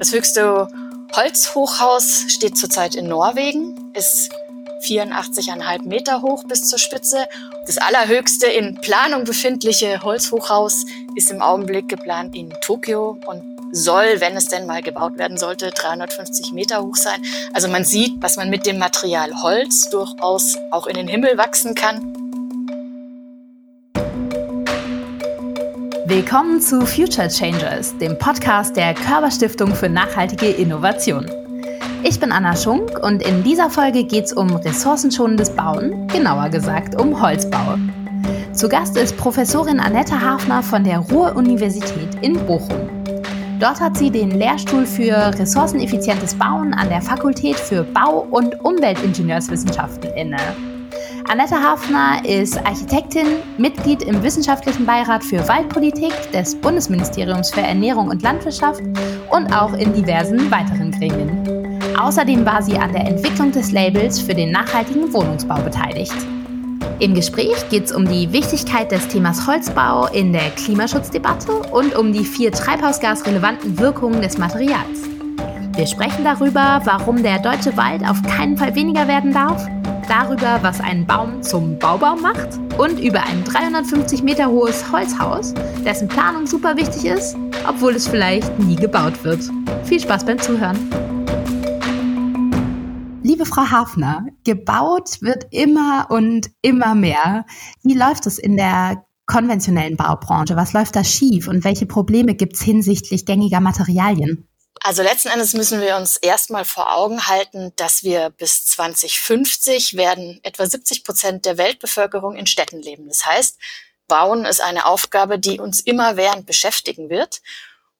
Das höchste Holzhochhaus steht zurzeit in Norwegen, ist 84,5 Meter hoch bis zur Spitze. Das allerhöchste in Planung befindliche Holzhochhaus ist im Augenblick geplant in Tokio und soll, wenn es denn mal gebaut werden sollte, 350 Meter hoch sein. Also man sieht, was man mit dem Material Holz durchaus auch in den Himmel wachsen kann. Willkommen zu Future Changers, dem Podcast der Körperstiftung für nachhaltige Innovation. Ich bin Anna Schunk und in dieser Folge geht es um ressourcenschonendes Bauen, genauer gesagt um Holzbau. Zu Gast ist Professorin Annette Hafner von der Ruhr-Universität in Bochum. Dort hat sie den Lehrstuhl für ressourceneffizientes Bauen an der Fakultät für Bau- und Umweltingenieurswissenschaften inne. Annette Hafner ist Architektin, Mitglied im Wissenschaftlichen Beirat für Waldpolitik des Bundesministeriums für Ernährung und Landwirtschaft und auch in diversen weiteren Gremien. Außerdem war sie an der Entwicklung des Labels für den nachhaltigen Wohnungsbau beteiligt. Im Gespräch geht es um die Wichtigkeit des Themas Holzbau in der Klimaschutzdebatte und um die vier treibhausgasrelevanten Wirkungen des Materials. Wir sprechen darüber, warum der deutsche Wald auf keinen Fall weniger werden darf darüber, was einen Baum zum Baubaum macht und über ein 350 Meter hohes Holzhaus, dessen Planung super wichtig ist, obwohl es vielleicht nie gebaut wird. Viel Spaß beim Zuhören. Liebe Frau Hafner, gebaut wird immer und immer mehr. Wie läuft es in der konventionellen Baubranche? Was läuft da schief und welche Probleme gibt es hinsichtlich gängiger Materialien? Also letzten Endes müssen wir uns erstmal vor Augen halten, dass wir bis 2050 werden etwa 70 Prozent der Weltbevölkerung in Städten leben. Das heißt, Bauen ist eine Aufgabe, die uns immerwährend beschäftigen wird.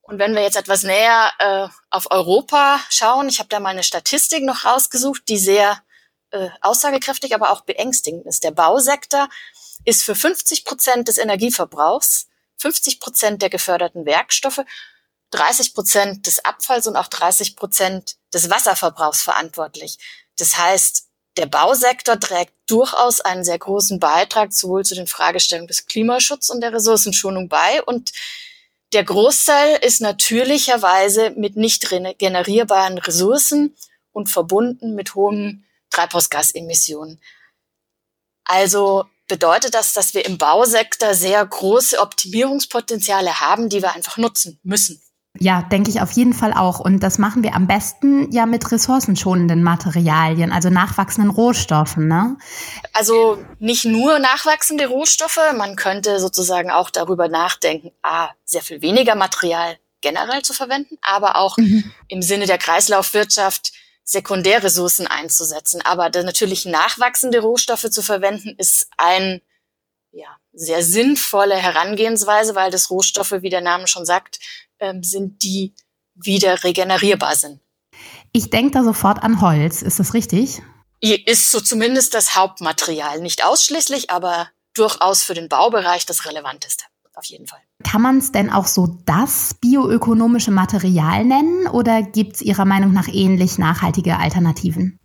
Und wenn wir jetzt etwas näher äh, auf Europa schauen, ich habe da mal eine Statistik noch rausgesucht, die sehr äh, aussagekräftig, aber auch beängstigend ist. Der Bausektor ist für 50 Prozent des Energieverbrauchs, 50 Prozent der geförderten Werkstoffe 30 Prozent des Abfalls und auch 30 Prozent des Wasserverbrauchs verantwortlich. Das heißt, der Bausektor trägt durchaus einen sehr großen Beitrag sowohl zu den Fragestellungen des Klimaschutzes und der Ressourcenschonung bei. Und der Großteil ist natürlicherweise mit nicht generierbaren Ressourcen und verbunden mit hohen Treibhausgasemissionen. Also bedeutet das, dass wir im Bausektor sehr große Optimierungspotenziale haben, die wir einfach nutzen müssen. Ja, denke ich auf jeden Fall auch. Und das machen wir am besten ja mit ressourcenschonenden Materialien, also nachwachsenden Rohstoffen. Ne? Also nicht nur nachwachsende Rohstoffe, man könnte sozusagen auch darüber nachdenken, a, sehr viel weniger Material generell zu verwenden, aber auch mhm. im Sinne der Kreislaufwirtschaft Sekundärressourcen einzusetzen. Aber natürlich nachwachsende Rohstoffe zu verwenden, ist ein ja, sehr sinnvolle Herangehensweise, weil das Rohstoffe, wie der Name schon sagt, ähm, sind, die wieder regenerierbar sind. Ich denke da sofort an Holz. Ist das richtig? Ist so zumindest das Hauptmaterial. Nicht ausschließlich, aber durchaus für den Baubereich das relevanteste. Auf jeden Fall. Kann man es denn auch so das bioökonomische Material nennen oder gibt es Ihrer Meinung nach ähnlich nachhaltige Alternativen?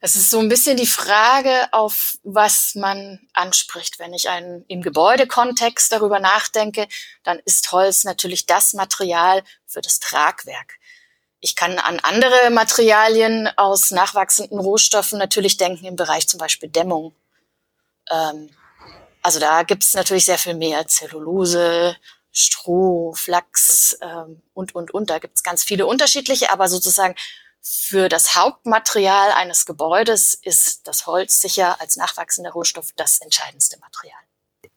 Es ist so ein bisschen die Frage, auf was man anspricht. Wenn ich einen, im Gebäudekontext darüber nachdenke, dann ist Holz natürlich das Material für das Tragwerk. Ich kann an andere Materialien aus nachwachsenden Rohstoffen natürlich denken im Bereich zum Beispiel Dämmung. Ähm, also da gibt es natürlich sehr viel mehr Zellulose, Stroh, Flachs ähm, und, und, und. Da gibt es ganz viele unterschiedliche, aber sozusagen für das Hauptmaterial eines Gebäudes ist das Holz sicher als nachwachsender Rohstoff das entscheidendste Material.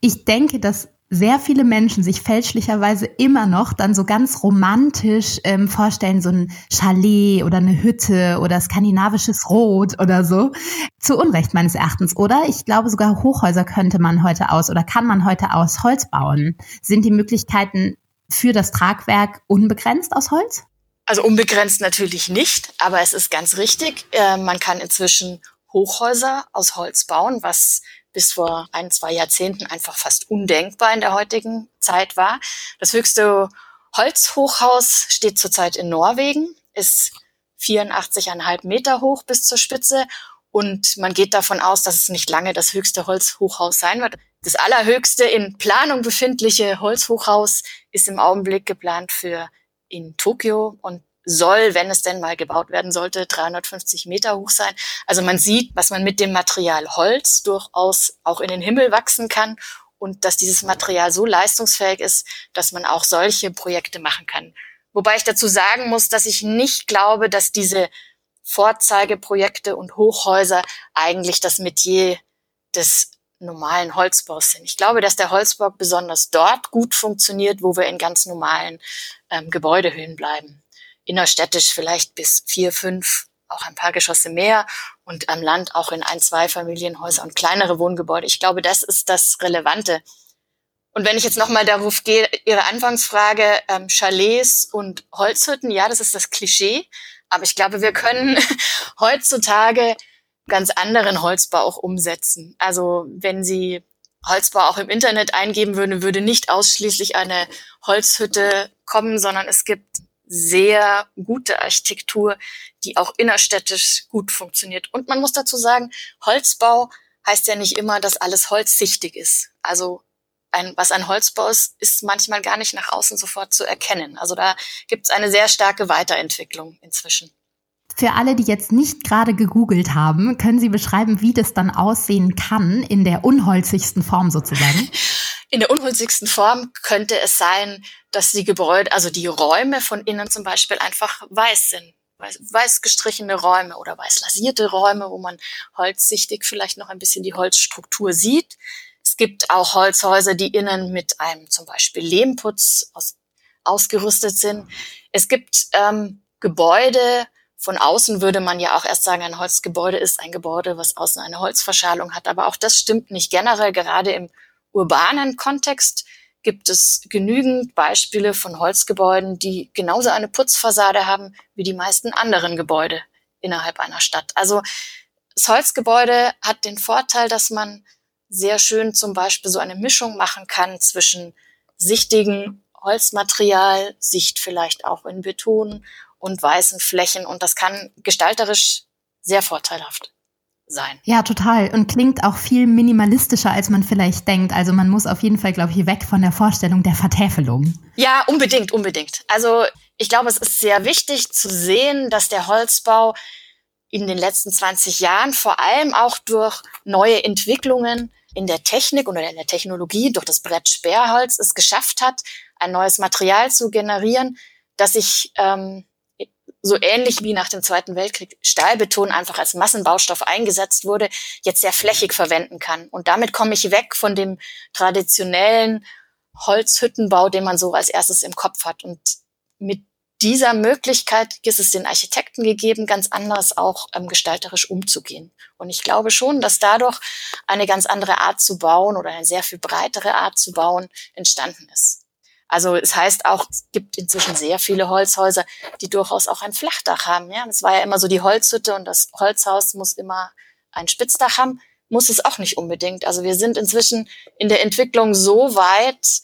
Ich denke, dass sehr viele Menschen sich fälschlicherweise immer noch dann so ganz romantisch ähm, vorstellen, so ein Chalet oder eine Hütte oder skandinavisches Rot oder so. Zu Unrecht meines Erachtens, oder? Ich glaube, sogar Hochhäuser könnte man heute aus oder kann man heute aus Holz bauen. Sind die Möglichkeiten für das Tragwerk unbegrenzt aus Holz? Also unbegrenzt natürlich nicht, aber es ist ganz richtig. Äh, man kann inzwischen Hochhäuser aus Holz bauen, was bis vor ein, zwei Jahrzehnten einfach fast undenkbar in der heutigen Zeit war. Das höchste Holzhochhaus steht zurzeit in Norwegen, ist 84,5 Meter hoch bis zur Spitze und man geht davon aus, dass es nicht lange das höchste Holzhochhaus sein wird. Das allerhöchste in Planung befindliche Holzhochhaus ist im Augenblick geplant für in Tokio und soll, wenn es denn mal gebaut werden sollte, 350 Meter hoch sein. Also man sieht, was man mit dem Material Holz durchaus auch in den Himmel wachsen kann und dass dieses Material so leistungsfähig ist, dass man auch solche Projekte machen kann. Wobei ich dazu sagen muss, dass ich nicht glaube, dass diese Vorzeigeprojekte und Hochhäuser eigentlich das Metier des normalen Holzbaus sind. Ich glaube, dass der Holzbau besonders dort gut funktioniert, wo wir in ganz normalen ähm, Gebäudehöhen bleiben. Innerstädtisch vielleicht bis vier, fünf, auch ein paar Geschosse mehr und am Land auch in ein, zwei Familienhäuser und kleinere Wohngebäude. Ich glaube, das ist das Relevante. Und wenn ich jetzt nochmal darauf gehe, Ihre Anfangsfrage, ähm, Chalets und Holzhütten, ja, das ist das Klischee. Aber ich glaube, wir können heutzutage ganz anderen Holzbau auch umsetzen. Also wenn Sie Holzbau auch im Internet eingeben würden, würde nicht ausschließlich eine Holzhütte kommen, sondern es gibt sehr gute Architektur, die auch innerstädtisch gut funktioniert. Und man muss dazu sagen, Holzbau heißt ja nicht immer, dass alles holzsichtig ist. Also ein, was ein Holzbau ist, ist manchmal gar nicht nach außen sofort zu erkennen. Also da gibt es eine sehr starke Weiterentwicklung inzwischen. Für alle, die jetzt nicht gerade gegoogelt haben, können Sie beschreiben, wie das dann aussehen kann in der unholzigsten Form sozusagen? In der unholzigsten Form könnte es sein, dass die Gebäude, also die Räume von innen zum Beispiel einfach weiß sind. Weiß, weiß gestrichene Räume oder weiß lasierte Räume, wo man holzsichtig vielleicht noch ein bisschen die Holzstruktur sieht. Es gibt auch Holzhäuser, die innen mit einem zum Beispiel Lehmputz aus, ausgerüstet sind. Es gibt ähm, Gebäude, von außen würde man ja auch erst sagen, ein Holzgebäude ist ein Gebäude, was außen eine Holzverschalung hat. Aber auch das stimmt nicht generell. Gerade im urbanen Kontext gibt es genügend Beispiele von Holzgebäuden, die genauso eine Putzfassade haben wie die meisten anderen Gebäude innerhalb einer Stadt. Also das Holzgebäude hat den Vorteil, dass man sehr schön zum Beispiel so eine Mischung machen kann zwischen sichtigen Holzmaterial, Sicht vielleicht auch in Beton und weißen Flächen. Und das kann gestalterisch sehr vorteilhaft sein. Ja, total. Und klingt auch viel minimalistischer, als man vielleicht denkt. Also man muss auf jeden Fall, glaube ich, weg von der Vorstellung der Vertäfelung. Ja, unbedingt, unbedingt. Also ich glaube, es ist sehr wichtig zu sehen, dass der Holzbau in den letzten 20 Jahren vor allem auch durch neue Entwicklungen in der Technik oder in der Technologie, durch das Brett Sperrholz es geschafft hat, ein neues Material zu generieren, das sich ähm, so ähnlich wie nach dem Zweiten Weltkrieg Stahlbeton einfach als Massenbaustoff eingesetzt wurde, jetzt sehr flächig verwenden kann. Und damit komme ich weg von dem traditionellen Holzhüttenbau, den man so als erstes im Kopf hat. Und mit dieser Möglichkeit ist es den Architekten gegeben, ganz anders auch ähm, gestalterisch umzugehen. Und ich glaube schon, dass dadurch eine ganz andere Art zu bauen oder eine sehr viel breitere Art zu bauen entstanden ist. Also es heißt auch, es gibt inzwischen sehr viele Holzhäuser, die durchaus auch ein Flachdach haben. Ja, es war ja immer so die Holzhütte und das Holzhaus muss immer ein Spitzdach haben. Muss es auch nicht unbedingt. Also wir sind inzwischen in der Entwicklung so weit,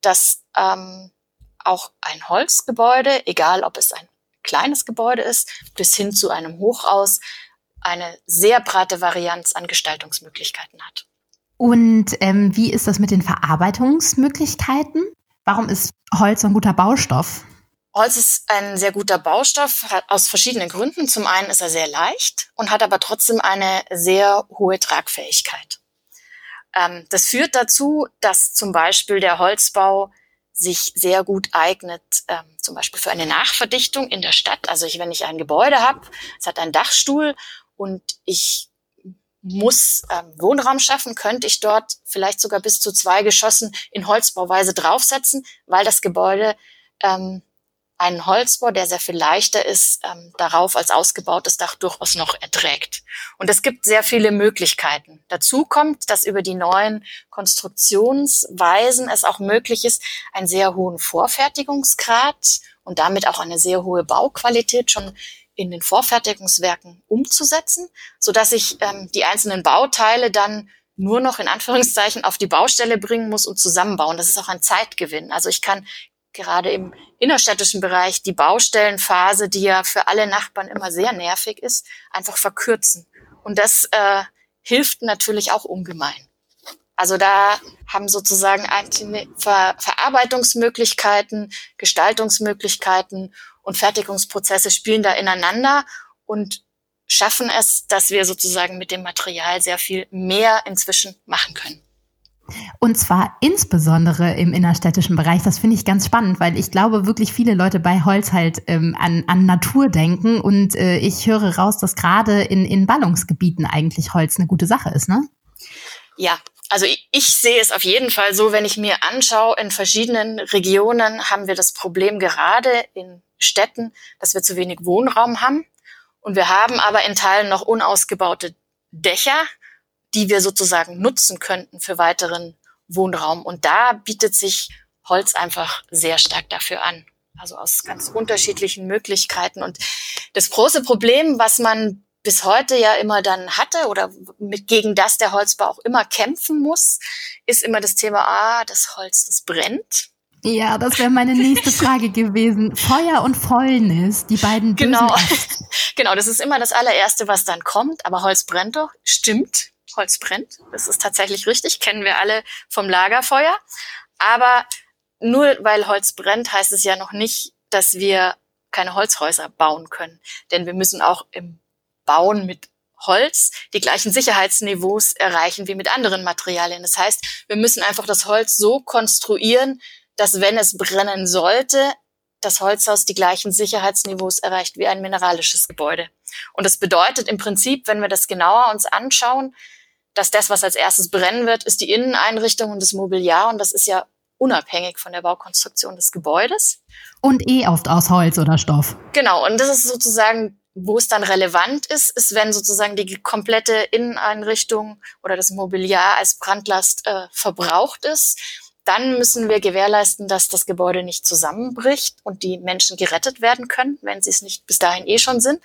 dass ähm, auch ein Holzgebäude, egal ob es ein kleines Gebäude ist, bis hin zu einem Hochhaus, eine sehr breite Varianz an Gestaltungsmöglichkeiten hat. Und ähm, wie ist das mit den Verarbeitungsmöglichkeiten? Warum ist Holz ein guter Baustoff? Holz ist ein sehr guter Baustoff aus verschiedenen Gründen. Zum einen ist er sehr leicht und hat aber trotzdem eine sehr hohe Tragfähigkeit. Ähm, das führt dazu, dass zum Beispiel der Holzbau sich sehr gut eignet, ähm, zum Beispiel für eine Nachverdichtung in der Stadt. Also ich, wenn ich ein Gebäude habe, es hat einen Dachstuhl und ich muss ähm, Wohnraum schaffen, könnte ich dort vielleicht sogar bis zu zwei Geschossen in Holzbauweise draufsetzen, weil das Gebäude ähm, einen Holzbau, der sehr viel leichter ist, ähm, darauf als ausgebautes Dach durchaus noch erträgt. Und es gibt sehr viele Möglichkeiten. Dazu kommt, dass über die neuen Konstruktionsweisen es auch möglich ist, einen sehr hohen Vorfertigungsgrad und damit auch eine sehr hohe Bauqualität schon in den Vorfertigungswerken umzusetzen, so dass ich ähm, die einzelnen Bauteile dann nur noch in Anführungszeichen auf die Baustelle bringen muss und zusammenbauen. Das ist auch ein Zeitgewinn. Also ich kann gerade im innerstädtischen Bereich die Baustellenphase, die ja für alle Nachbarn immer sehr nervig ist, einfach verkürzen. Und das äh, hilft natürlich auch ungemein. Also da haben sozusagen Ver Verarbeitungsmöglichkeiten, Gestaltungsmöglichkeiten und Fertigungsprozesse spielen da ineinander und schaffen es, dass wir sozusagen mit dem Material sehr viel mehr inzwischen machen können. Und zwar insbesondere im innerstädtischen Bereich. Das finde ich ganz spannend, weil ich glaube, wirklich viele Leute bei Holz halt ähm, an, an Natur denken. Und äh, ich höre raus, dass gerade in, in Ballungsgebieten eigentlich Holz eine gute Sache ist, ne? Ja, also ich, ich sehe es auf jeden Fall so, wenn ich mir anschaue, in verschiedenen Regionen haben wir das Problem gerade in Städten, dass wir zu wenig Wohnraum haben. Und wir haben aber in Teilen noch unausgebaute Dächer die wir sozusagen nutzen könnten für weiteren Wohnraum. Und da bietet sich Holz einfach sehr stark dafür an. Also aus ganz unterschiedlichen Möglichkeiten. Und das große Problem, was man bis heute ja immer dann hatte oder mit, gegen das der Holzbau auch immer kämpfen muss, ist immer das Thema, ah, das Holz, das brennt. Ja, das wäre meine nächste Frage gewesen. Feuer und Fäulnis, die beiden Genau. genau, das ist immer das allererste, was dann kommt. Aber Holz brennt doch. Stimmt. Holz brennt. Das ist tatsächlich richtig, kennen wir alle vom Lagerfeuer. Aber nur weil Holz brennt, heißt es ja noch nicht, dass wir keine Holzhäuser bauen können. Denn wir müssen auch im Bauen mit Holz die gleichen Sicherheitsniveaus erreichen wie mit anderen Materialien. Das heißt, wir müssen einfach das Holz so konstruieren, dass wenn es brennen sollte, das Holzhaus die gleichen Sicherheitsniveaus erreicht wie ein mineralisches Gebäude. Und das bedeutet im Prinzip, wenn wir das genauer uns anschauen, dass das, was als erstes brennen wird, ist die Inneneinrichtung und das Mobiliar. Und das ist ja unabhängig von der Baukonstruktion des Gebäudes. Und eh oft aus Holz oder Stoff. Genau. Und das ist sozusagen, wo es dann relevant ist, ist, wenn sozusagen die komplette Inneneinrichtung oder das Mobiliar als Brandlast äh, verbraucht ist. Dann müssen wir gewährleisten, dass das Gebäude nicht zusammenbricht und die Menschen gerettet werden können, wenn sie es nicht bis dahin eh schon sind.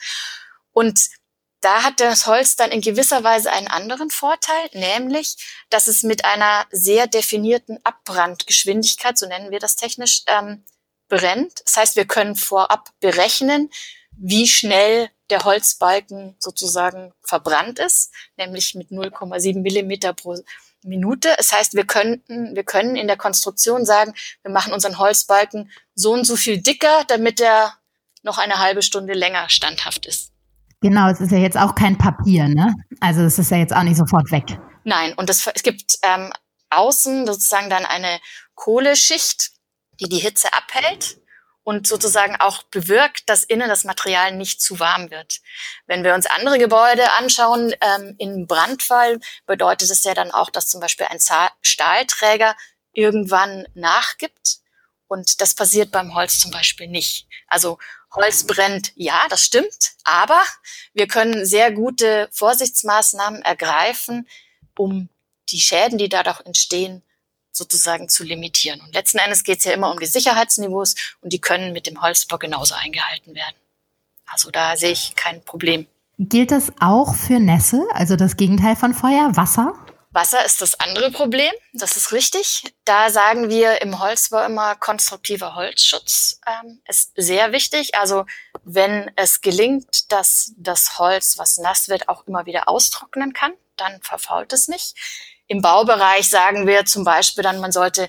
Und da hat das Holz dann in gewisser Weise einen anderen Vorteil, nämlich, dass es mit einer sehr definierten Abbrandgeschwindigkeit, so nennen wir das technisch, ähm, brennt. Das heißt, wir können vorab berechnen, wie schnell der Holzbalken sozusagen verbrannt ist, nämlich mit 0,7 Millimeter pro Minute. Das heißt, wir könnten, wir können in der Konstruktion sagen, wir machen unseren Holzbalken so und so viel dicker, damit er noch eine halbe Stunde länger standhaft ist. Genau, es ist ja jetzt auch kein Papier, ne? Also es ist ja jetzt auch nicht sofort weg. Nein, und es, es gibt ähm, außen sozusagen dann eine Kohleschicht, die die Hitze abhält und sozusagen auch bewirkt, dass innen das Material nicht zu warm wird. Wenn wir uns andere Gebäude anschauen, ähm, im Brandfall bedeutet es ja dann auch, dass zum Beispiel ein Stahlträger irgendwann nachgibt. Und das passiert beim Holz zum Beispiel nicht. Also Holz brennt, ja, das stimmt, aber wir können sehr gute Vorsichtsmaßnahmen ergreifen, um die Schäden, die dadurch entstehen, sozusagen zu limitieren. Und letzten Endes geht es ja immer um die Sicherheitsniveaus und die können mit dem Holzbau genauso eingehalten werden. Also da sehe ich kein Problem. Gilt das auch für Nässe, also das Gegenteil von Feuer, Wasser? Wasser ist das andere Problem, das ist richtig. Da sagen wir im Holzbau immer, konstruktiver Holzschutz ähm, ist sehr wichtig. Also wenn es gelingt, dass das Holz, was nass wird, auch immer wieder austrocknen kann, dann verfault es nicht. Im Baubereich sagen wir zum Beispiel dann, man sollte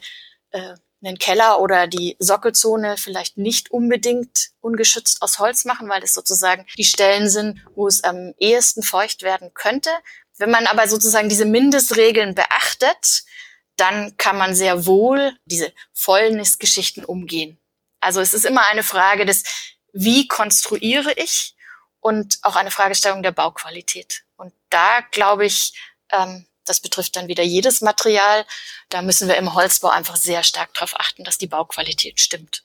äh, einen Keller oder die Sockelzone vielleicht nicht unbedingt ungeschützt aus Holz machen, weil es sozusagen die Stellen sind, wo es am ehesten feucht werden könnte. Wenn man aber sozusagen diese Mindestregeln beachtet, dann kann man sehr wohl diese Fäulnisgeschichten umgehen. Also es ist immer eine Frage des, wie konstruiere ich und auch eine Fragestellung der Bauqualität. Und da glaube ich, ähm, das betrifft dann wieder jedes Material. Da müssen wir im Holzbau einfach sehr stark darauf achten, dass die Bauqualität stimmt.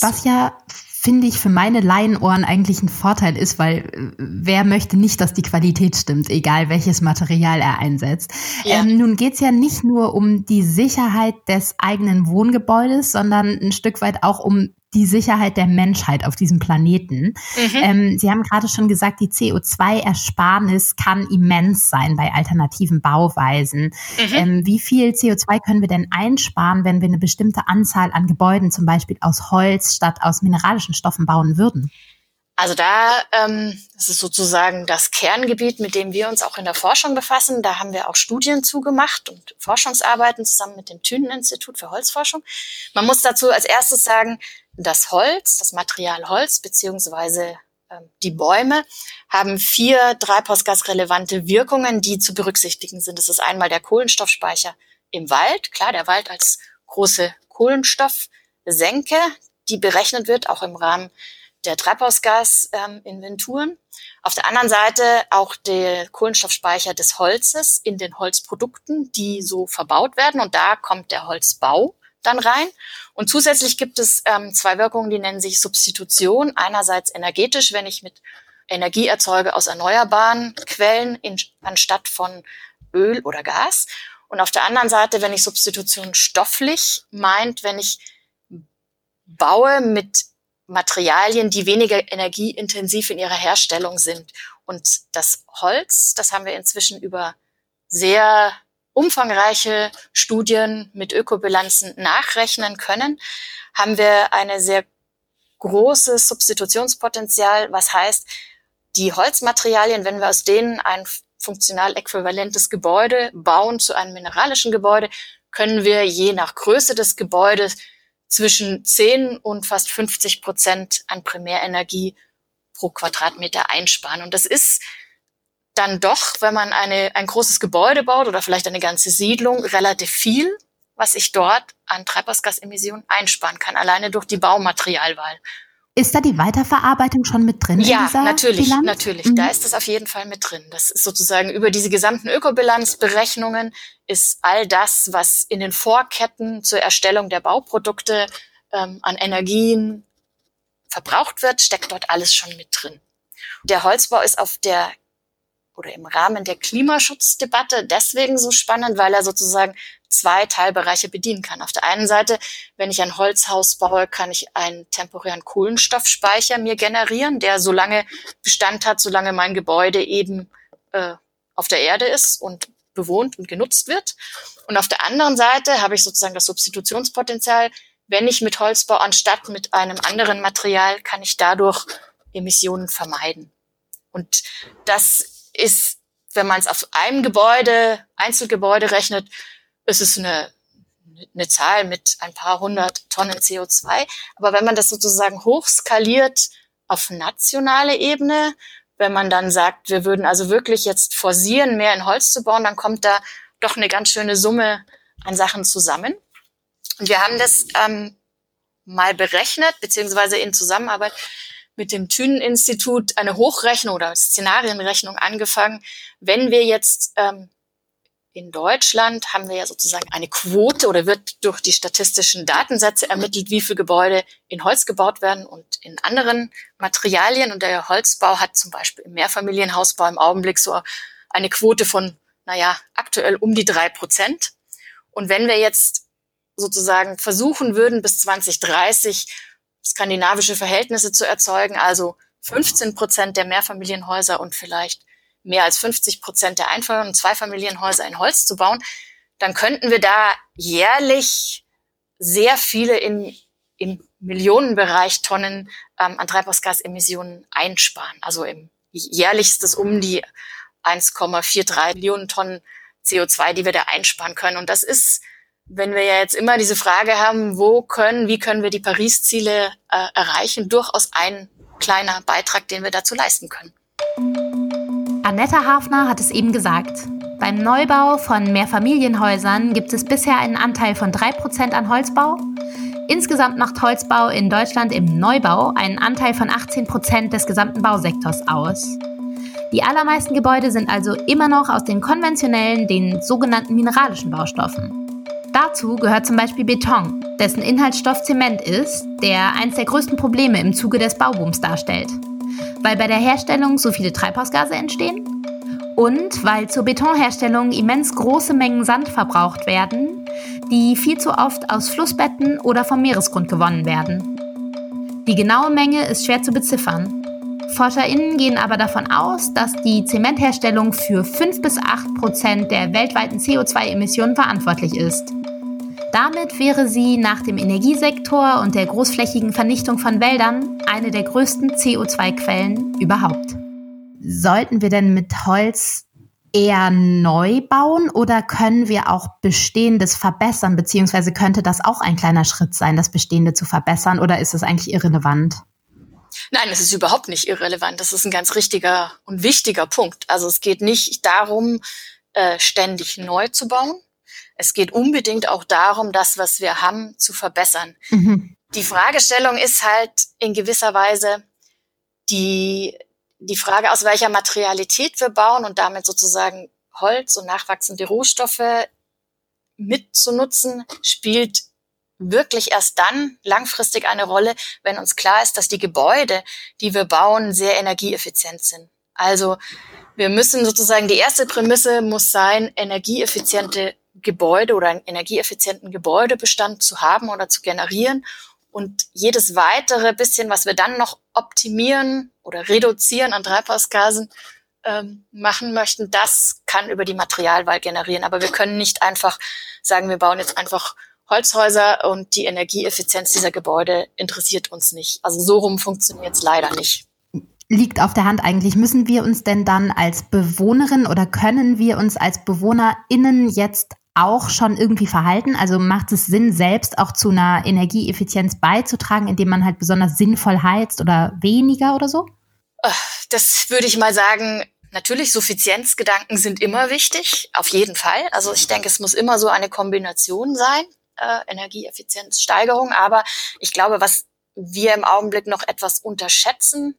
Was ja finde ich, für meine Laienohren eigentlich ein Vorteil ist, weil äh, wer möchte nicht, dass die Qualität stimmt, egal welches Material er einsetzt. Ja. Ähm, nun geht's ja nicht nur um die Sicherheit des eigenen Wohngebäudes, sondern ein Stück weit auch um die Sicherheit der Menschheit auf diesem Planeten. Mhm. Ähm, Sie haben gerade schon gesagt, die CO2-Ersparnis kann immens sein bei alternativen Bauweisen. Mhm. Ähm, wie viel CO2 können wir denn einsparen, wenn wir eine bestimmte Anzahl an Gebäuden zum Beispiel aus Holz statt aus mineralischen Stoffen bauen würden? Also da, ähm, das ist sozusagen das Kerngebiet, mit dem wir uns auch in der Forschung befassen. Da haben wir auch Studien zugemacht und Forschungsarbeiten zusammen mit dem Thünen-Institut für Holzforschung. Man muss dazu als erstes sagen, das Holz, das Material Holz beziehungsweise ähm, die Bäume haben vier treibhausgasrelevante Wirkungen, die zu berücksichtigen sind. Das ist einmal der Kohlenstoffspeicher im Wald, klar, der Wald als große Kohlenstoffsenke, die berechnet wird, auch im Rahmen der Treibhausgasinventuren. Ähm, Auf der anderen Seite auch der Kohlenstoffspeicher des Holzes in den Holzprodukten, die so verbaut werden. Und da kommt der Holzbau dann rein. Und zusätzlich gibt es ähm, zwei Wirkungen, die nennen sich Substitution. Einerseits energetisch, wenn ich mit Energie erzeuge aus erneuerbaren Quellen in, anstatt von Öl oder Gas. Und auf der anderen Seite, wenn ich Substitution stofflich meint, wenn ich baue mit Materialien, die weniger energieintensiv in ihrer Herstellung sind. Und das Holz, das haben wir inzwischen über sehr umfangreiche Studien mit Ökobilanzen nachrechnen können, haben wir eine sehr großes Substitutionspotenzial, was heißt, die Holzmaterialien, wenn wir aus denen ein funktional äquivalentes Gebäude bauen zu einem mineralischen Gebäude, können wir je nach Größe des Gebäudes zwischen 10 und fast 50 Prozent an Primärenergie pro Quadratmeter einsparen. Und das ist dann doch, wenn man eine, ein großes Gebäude baut oder vielleicht eine ganze Siedlung, relativ viel, was ich dort an Treibhausgasemissionen einsparen kann, alleine durch die Baumaterialwahl. Ist da die Weiterverarbeitung schon mit drin? Ja, natürlich, Bilanz? natürlich. Mhm. Da ist das auf jeden Fall mit drin. Das ist sozusagen über diese gesamten Ökobilanzberechnungen ist all das, was in den Vorketten zur Erstellung der Bauprodukte ähm, an Energien verbraucht wird, steckt dort alles schon mit drin. Der Holzbau ist auf der oder im Rahmen der Klimaschutzdebatte deswegen so spannend, weil er sozusagen zwei Teilbereiche bedienen kann. Auf der einen Seite, wenn ich ein Holzhaus baue, kann ich einen temporären Kohlenstoffspeicher mir generieren, der so lange Bestand hat, solange mein Gebäude eben äh, auf der Erde ist und bewohnt und genutzt wird. Und auf der anderen Seite habe ich sozusagen das Substitutionspotenzial. Wenn ich mit Holz baue, anstatt mit einem anderen Material, kann ich dadurch Emissionen vermeiden. Und das ist, wenn man es auf einem Gebäude, Einzelgebäude rechnet, es ist eine, eine Zahl mit ein paar hundert Tonnen CO2. Aber wenn man das sozusagen hochskaliert auf nationale Ebene, wenn man dann sagt, wir würden also wirklich jetzt forcieren, mehr in Holz zu bauen, dann kommt da doch eine ganz schöne Summe an Sachen zusammen. Und wir haben das ähm, mal berechnet, beziehungsweise in Zusammenarbeit mit dem Thünen-Institut eine Hochrechnung oder Szenarienrechnung angefangen. Wenn wir jetzt ähm, in Deutschland haben wir ja sozusagen eine Quote oder wird durch die statistischen Datensätze ermittelt, wie viele Gebäude in Holz gebaut werden und in anderen Materialien. Und der Holzbau hat zum Beispiel im Mehrfamilienhausbau im Augenblick so eine Quote von, naja, aktuell um die drei Prozent. Und wenn wir jetzt sozusagen versuchen würden, bis 2030 skandinavische Verhältnisse zu erzeugen, also 15 Prozent der Mehrfamilienhäuser und vielleicht mehr als 50 Prozent der Einfamilien- und Zweifamilienhäuser in Holz zu bauen, dann könnten wir da jährlich sehr viele in, im Millionenbereich Tonnen ähm, an Treibhausgasemissionen einsparen. Also im jährlich ist es um die 1,43 Millionen Tonnen CO2, die wir da einsparen können. Und das ist, wenn wir ja jetzt immer diese Frage haben, wo können, wie können wir die Paris-Ziele äh, erreichen, durchaus ein kleiner Beitrag, den wir dazu leisten können. Annetta Hafner hat es eben gesagt. Beim Neubau von Mehrfamilienhäusern gibt es bisher einen Anteil von 3% an Holzbau. Insgesamt macht Holzbau in Deutschland im Neubau einen Anteil von 18% des gesamten Bausektors aus. Die allermeisten Gebäude sind also immer noch aus den konventionellen, den sogenannten mineralischen Baustoffen. Dazu gehört zum Beispiel Beton, dessen Inhaltsstoff Zement ist, der eines der größten Probleme im Zuge des Baubooms darstellt weil bei der Herstellung so viele Treibhausgase entstehen und weil zur Betonherstellung immens große Mengen Sand verbraucht werden, die viel zu oft aus Flussbetten oder vom Meeresgrund gewonnen werden. Die genaue Menge ist schwer zu beziffern. ForscherInnen gehen aber davon aus, dass die Zementherstellung für 5 bis 8 Prozent der weltweiten CO2-Emissionen verantwortlich ist. Damit wäre sie nach dem Energiesektor und der großflächigen Vernichtung von Wäldern eine der größten CO2-Quellen überhaupt. Sollten wir denn mit Holz eher neu bauen oder können wir auch Bestehendes verbessern, beziehungsweise könnte das auch ein kleiner Schritt sein, das Bestehende zu verbessern oder ist es eigentlich irrelevant? Nein, es ist überhaupt nicht irrelevant. Das ist ein ganz richtiger und wichtiger Punkt. Also es geht nicht darum, äh, ständig neu zu bauen. Es geht unbedingt auch darum, das, was wir haben, zu verbessern. Mhm. Die Fragestellung ist halt in gewisser Weise die, die Frage, aus welcher Materialität wir bauen und damit sozusagen Holz und nachwachsende Rohstoffe mitzunutzen, spielt wirklich erst dann langfristig eine Rolle, wenn uns klar ist, dass die Gebäude, die wir bauen, sehr energieeffizient sind. Also wir müssen sozusagen, die erste Prämisse muss sein, energieeffiziente Gebäude oder einen energieeffizienten Gebäudebestand zu haben oder zu generieren. Und jedes weitere bisschen, was wir dann noch optimieren oder reduzieren an Treibhausgasen ähm, machen möchten, das kann über die Materialwahl generieren. Aber wir können nicht einfach sagen, wir bauen jetzt einfach Holzhäuser und die Energieeffizienz dieser Gebäude interessiert uns nicht. Also so rum funktioniert es leider nicht. Liegt auf der Hand eigentlich. Müssen wir uns denn dann als Bewohnerin oder können wir uns als BewohnerInnen jetzt auch schon irgendwie verhalten? Also macht es Sinn, selbst auch zu einer Energieeffizienz beizutragen, indem man halt besonders sinnvoll heizt oder weniger oder so? Das würde ich mal sagen, Natürlich, Suffizienzgedanken sind immer wichtig, auf jeden Fall. Also ich denke, es muss immer so eine Kombination sein äh, Energieeffizienzsteigerung. Aber ich glaube, was wir im Augenblick noch etwas unterschätzen,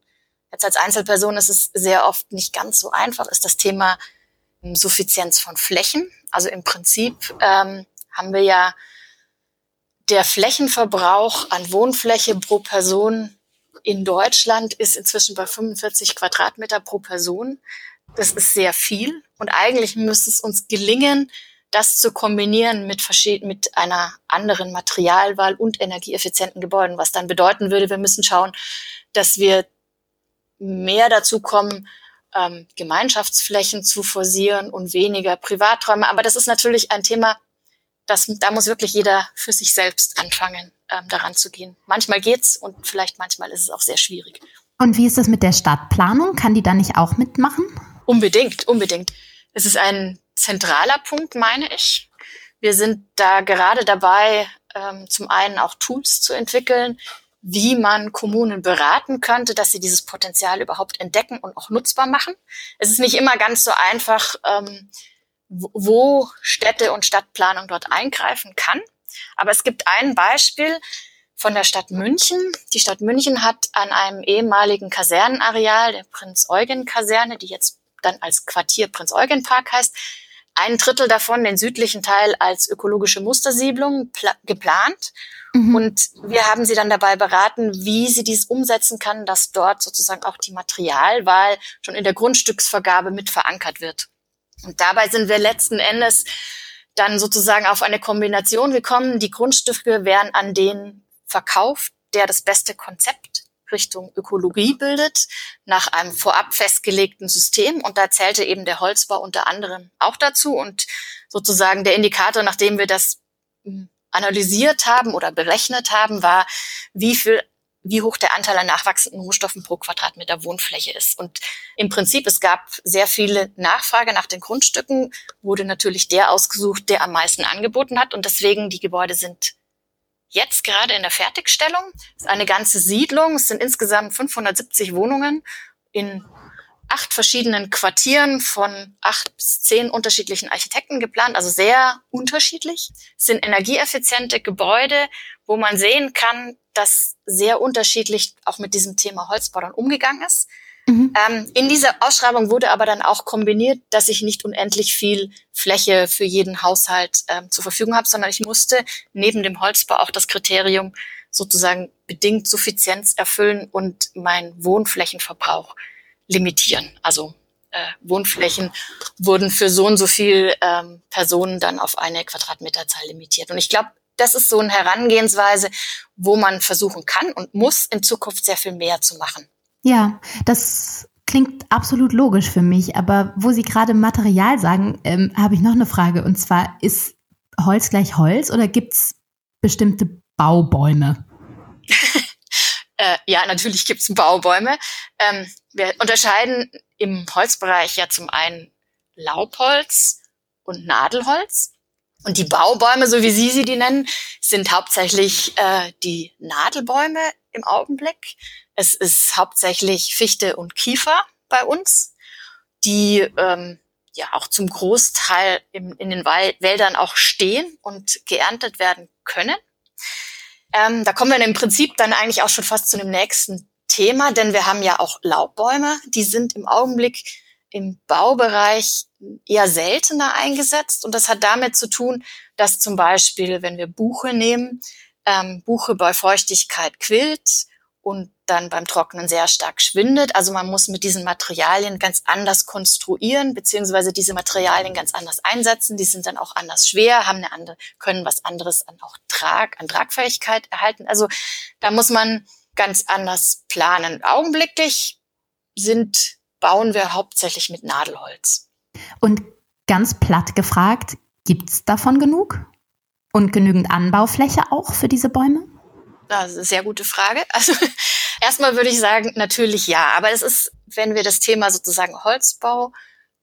jetzt als Einzelperson ist es sehr oft nicht ganz so einfach, ist das Thema Suffizienz von Flächen. Also im Prinzip ähm, haben wir ja der Flächenverbrauch an Wohnfläche pro Person in Deutschland ist inzwischen bei 45 Quadratmeter pro Person. Das ist sehr viel. Und eigentlich müsste es uns gelingen, das zu kombinieren mit, mit einer anderen Materialwahl und energieeffizienten Gebäuden, was dann bedeuten würde, wir müssen schauen, dass wir mehr dazu kommen, ähm, Gemeinschaftsflächen zu forcieren und weniger Privaträume. Aber das ist natürlich ein Thema, das, da muss wirklich jeder für sich selbst anfangen, ähm, daran zu gehen. Manchmal geht's und vielleicht manchmal ist es auch sehr schwierig. Und wie ist das mit der Stadtplanung? Kann die da nicht auch mitmachen? Unbedingt, unbedingt. Es ist ein zentraler Punkt, meine ich. Wir sind da gerade dabei, ähm, zum einen auch Tools zu entwickeln, wie man Kommunen beraten könnte, dass sie dieses Potenzial überhaupt entdecken und auch nutzbar machen. Es ist nicht immer ganz so einfach, ähm, wo Städte und Stadtplanung dort eingreifen kann. Aber es gibt ein Beispiel von der Stadt München. Die Stadt München hat an einem ehemaligen Kasernenareal, der Prinz-Eugen-Kaserne, die jetzt dann als Quartier Prinz-Eugen-Park heißt, ein Drittel davon, den südlichen Teil, als ökologische Mustersiedlung geplant. Mhm. Und wir haben sie dann dabei beraten, wie sie dies umsetzen kann, dass dort sozusagen auch die Materialwahl schon in der Grundstücksvergabe mit verankert wird. Und dabei sind wir letzten Endes dann sozusagen auf eine Kombination gekommen. Die Grundstücke werden an den verkauft, der das beste Konzept Richtung Ökologie bildet, nach einem vorab festgelegten System. Und da zählte eben der Holzbau unter anderem auch dazu. Und sozusagen der Indikator, nachdem wir das hm, analysiert haben oder berechnet haben, war, wie viel wie hoch der Anteil an nachwachsenden Rohstoffen pro Quadratmeter Wohnfläche ist. Und im Prinzip, es gab sehr viele Nachfrage nach den Grundstücken, wurde natürlich der ausgesucht, der am meisten angeboten hat. Und deswegen, die Gebäude sind jetzt gerade in der Fertigstellung. Es ist eine ganze Siedlung. Es sind insgesamt 570 Wohnungen in acht verschiedenen Quartieren von acht bis zehn unterschiedlichen Architekten geplant, also sehr unterschiedlich. Es sind energieeffiziente Gebäude, wo man sehen kann, dass sehr unterschiedlich auch mit diesem Thema Holzbau dann umgegangen ist. Mhm. Ähm, in dieser Ausschreibung wurde aber dann auch kombiniert, dass ich nicht unendlich viel Fläche für jeden Haushalt ähm, zur Verfügung habe, sondern ich musste neben dem Holzbau auch das Kriterium sozusagen bedingt Suffizienz erfüllen und meinen Wohnflächenverbrauch limitieren. Also äh, Wohnflächen wurden für so und so viel ähm, Personen dann auf eine Quadratmeterzahl limitiert. Und ich glaube, das ist so eine Herangehensweise, wo man versuchen kann und muss in Zukunft sehr viel mehr zu machen. Ja, das klingt absolut logisch für mich. Aber wo Sie gerade Material sagen, ähm, habe ich noch eine Frage. Und zwar ist Holz gleich Holz oder gibt es bestimmte Baubäume? äh, ja, natürlich gibt es Baubäume. Ähm, wir unterscheiden im Holzbereich ja zum einen Laubholz und Nadelholz. Und die Baubäume, so wie Sie sie die nennen, sind hauptsächlich äh, die Nadelbäume im Augenblick. Es ist hauptsächlich Fichte und Kiefer bei uns, die ähm, ja auch zum Großteil im, in den Wäldern auch stehen und geerntet werden können. Ähm, da kommen wir im Prinzip dann eigentlich auch schon fast zu dem nächsten Thema, denn wir haben ja auch Laubbäume, die sind im Augenblick im Baubereich eher seltener eingesetzt. Und das hat damit zu tun, dass zum Beispiel, wenn wir Buche nehmen, ähm, Buche bei Feuchtigkeit quillt und dann beim Trocknen sehr stark schwindet. Also man muss mit diesen Materialien ganz anders konstruieren, beziehungsweise diese Materialien ganz anders einsetzen. Die sind dann auch anders schwer, haben eine andere, können was anderes an auch Trag, an Tragfähigkeit erhalten. Also da muss man ganz anders planen. Augenblicklich sind, bauen wir hauptsächlich mit Nadelholz. Und ganz platt gefragt, gibt's davon genug? Und genügend Anbaufläche auch für diese Bäume? Das ist eine sehr gute Frage. Also erstmal würde ich sagen, natürlich ja. Aber es ist, wenn wir das Thema sozusagen Holzbau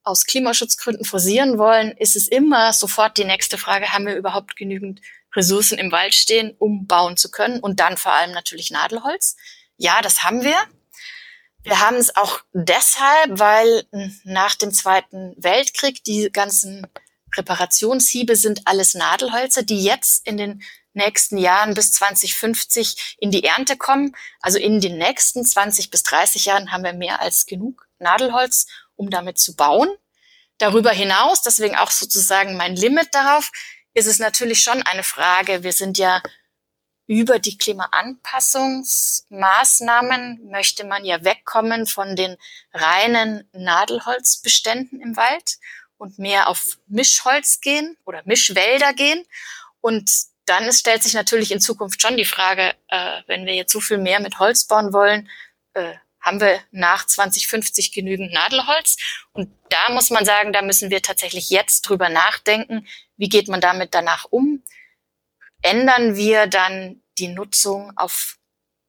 aus Klimaschutzgründen forcieren wollen, ist es immer sofort die nächste Frage, haben wir überhaupt genügend Ressourcen im Wald stehen, um bauen zu können? Und dann vor allem natürlich Nadelholz. Ja, das haben wir. Wir haben es auch deshalb, weil nach dem Zweiten Weltkrieg die ganzen Reparationshiebe sind alles Nadelholzer, die jetzt in den nächsten Jahren bis 2050 in die Ernte kommen. Also in den nächsten 20 bis 30 Jahren haben wir mehr als genug Nadelholz, um damit zu bauen. Darüber hinaus, deswegen auch sozusagen mein Limit darauf, ist es natürlich schon eine Frage. Wir sind ja über die Klimaanpassungsmaßnahmen möchte man ja wegkommen von den reinen Nadelholzbeständen im Wald und mehr auf Mischholz gehen oder Mischwälder gehen. Und dann ist, stellt sich natürlich in Zukunft schon die Frage, äh, wenn wir jetzt so viel mehr mit Holz bauen wollen, äh, haben wir nach 2050 genügend Nadelholz? Und da muss man sagen, da müssen wir tatsächlich jetzt drüber nachdenken, wie geht man damit danach um? Ändern wir dann die Nutzung auf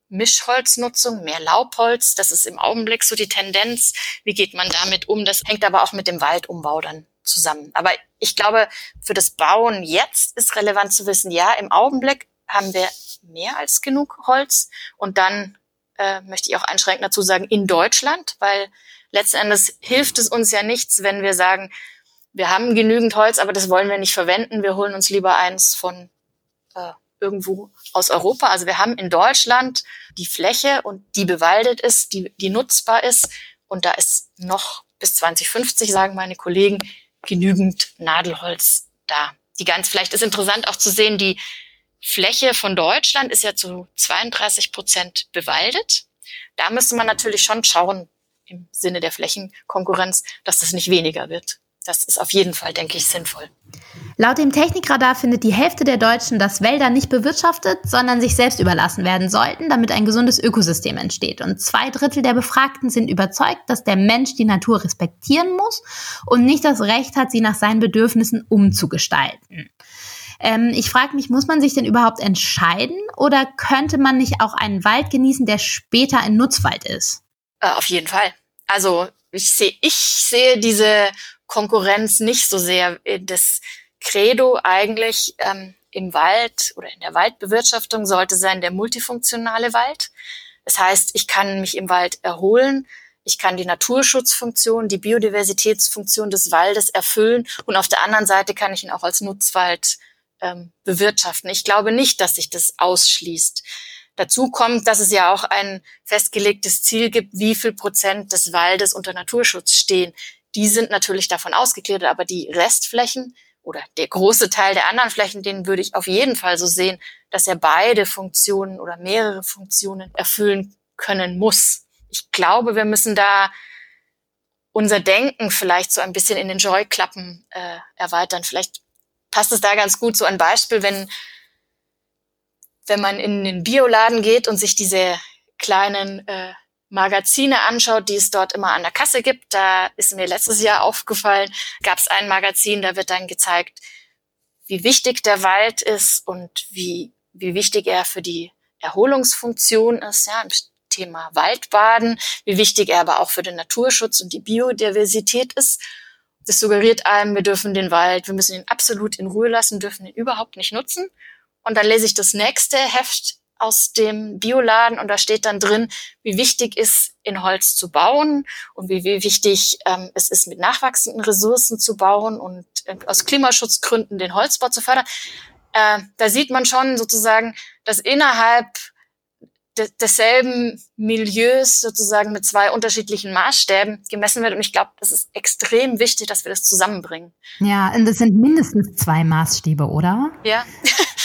Mischholznutzung, mehr Laubholz? Das ist im Augenblick so die Tendenz. Wie geht man damit um? Das hängt aber auch mit dem Waldumbau dann zusammen. Aber ich glaube, für das Bauen jetzt ist relevant zu wissen, ja, im Augenblick haben wir mehr als genug Holz. Und dann äh, möchte ich auch einschränkend dazu sagen, in Deutschland, weil letzten Endes hilft es uns ja nichts, wenn wir sagen, wir haben genügend Holz, aber das wollen wir nicht verwenden. Wir holen uns lieber eins von äh, irgendwo aus Europa. Also wir haben in Deutschland die Fläche und die bewaldet ist, die, die nutzbar ist. Und da ist noch bis 2050, sagen meine Kollegen, genügend Nadelholz da. Die ganz, vielleicht ist interessant auch zu sehen, die Fläche von Deutschland ist ja zu 32 Prozent bewaldet. Da müsste man natürlich schon schauen, im Sinne der Flächenkonkurrenz, dass das nicht weniger wird das ist auf jeden Fall, denke ich, sinnvoll. Laut dem Technikradar findet die Hälfte der Deutschen, dass Wälder nicht bewirtschaftet, sondern sich selbst überlassen werden sollten, damit ein gesundes Ökosystem entsteht. Und zwei Drittel der Befragten sind überzeugt, dass der Mensch die Natur respektieren muss und nicht das Recht hat, sie nach seinen Bedürfnissen umzugestalten. Ähm, ich frage mich, muss man sich denn überhaupt entscheiden oder könnte man nicht auch einen Wald genießen, der später ein Nutzwald ist? Äh, auf jeden Fall. Also ich sehe, ich sehe diese Konkurrenz nicht so sehr. Das Credo eigentlich ähm, im Wald oder in der Waldbewirtschaftung sollte sein der multifunktionale Wald. Das heißt, ich kann mich im Wald erholen, ich kann die Naturschutzfunktion, die Biodiversitätsfunktion des Waldes erfüllen und auf der anderen Seite kann ich ihn auch als Nutzwald ähm, bewirtschaften. Ich glaube nicht, dass sich das ausschließt. Dazu kommt, dass es ja auch ein festgelegtes Ziel gibt, wie viel Prozent des Waldes unter Naturschutz stehen die sind natürlich davon ausgeklärt, aber die Restflächen oder der große Teil der anderen Flächen, den würde ich auf jeden Fall so sehen, dass er beide Funktionen oder mehrere Funktionen erfüllen können muss. Ich glaube, wir müssen da unser Denken vielleicht so ein bisschen in den Joy-Klappen äh, erweitern. Vielleicht passt es da ganz gut so ein Beispiel, wenn, wenn man in den Bioladen geht und sich diese kleinen äh, Magazine anschaut, die es dort immer an der Kasse gibt, da ist mir letztes Jahr aufgefallen, gab es ein Magazin, da wird dann gezeigt, wie wichtig der Wald ist und wie, wie wichtig er für die Erholungsfunktion ist, ja, im Thema Waldbaden, wie wichtig er aber auch für den Naturschutz und die Biodiversität ist. Das suggeriert einem, wir dürfen den Wald, wir müssen ihn absolut in Ruhe lassen, dürfen ihn überhaupt nicht nutzen. Und dann lese ich das nächste Heft aus dem Bioladen und da steht dann drin, wie wichtig ist, in Holz zu bauen und wie, wie wichtig ähm, es ist, mit nachwachsenden Ressourcen zu bauen und äh, aus Klimaschutzgründen den Holzbau zu fördern. Äh, da sieht man schon sozusagen, dass innerhalb de desselben Milieus sozusagen mit zwei unterschiedlichen Maßstäben gemessen wird. Und ich glaube, das ist extrem wichtig, dass wir das zusammenbringen. Ja, und das sind mindestens zwei Maßstäbe, oder? Ja.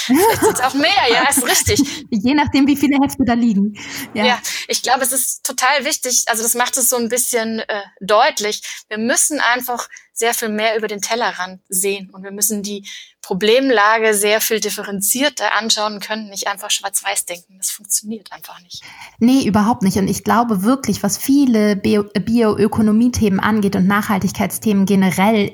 Vielleicht sind es auch mehr, ja, ist richtig. Je nachdem, wie viele Hefte da liegen. Ja, ja ich glaube, es ist total wichtig. Also das macht es so ein bisschen äh, deutlich. Wir müssen einfach sehr viel mehr über den Tellerrand sehen und wir müssen die Problemlage sehr viel differenzierter anschauen können, nicht einfach schwarz-weiß denken. Das funktioniert einfach nicht. Nee, überhaupt nicht. Und ich glaube wirklich, was viele Bioökonomie-Themen angeht und Nachhaltigkeitsthemen generell,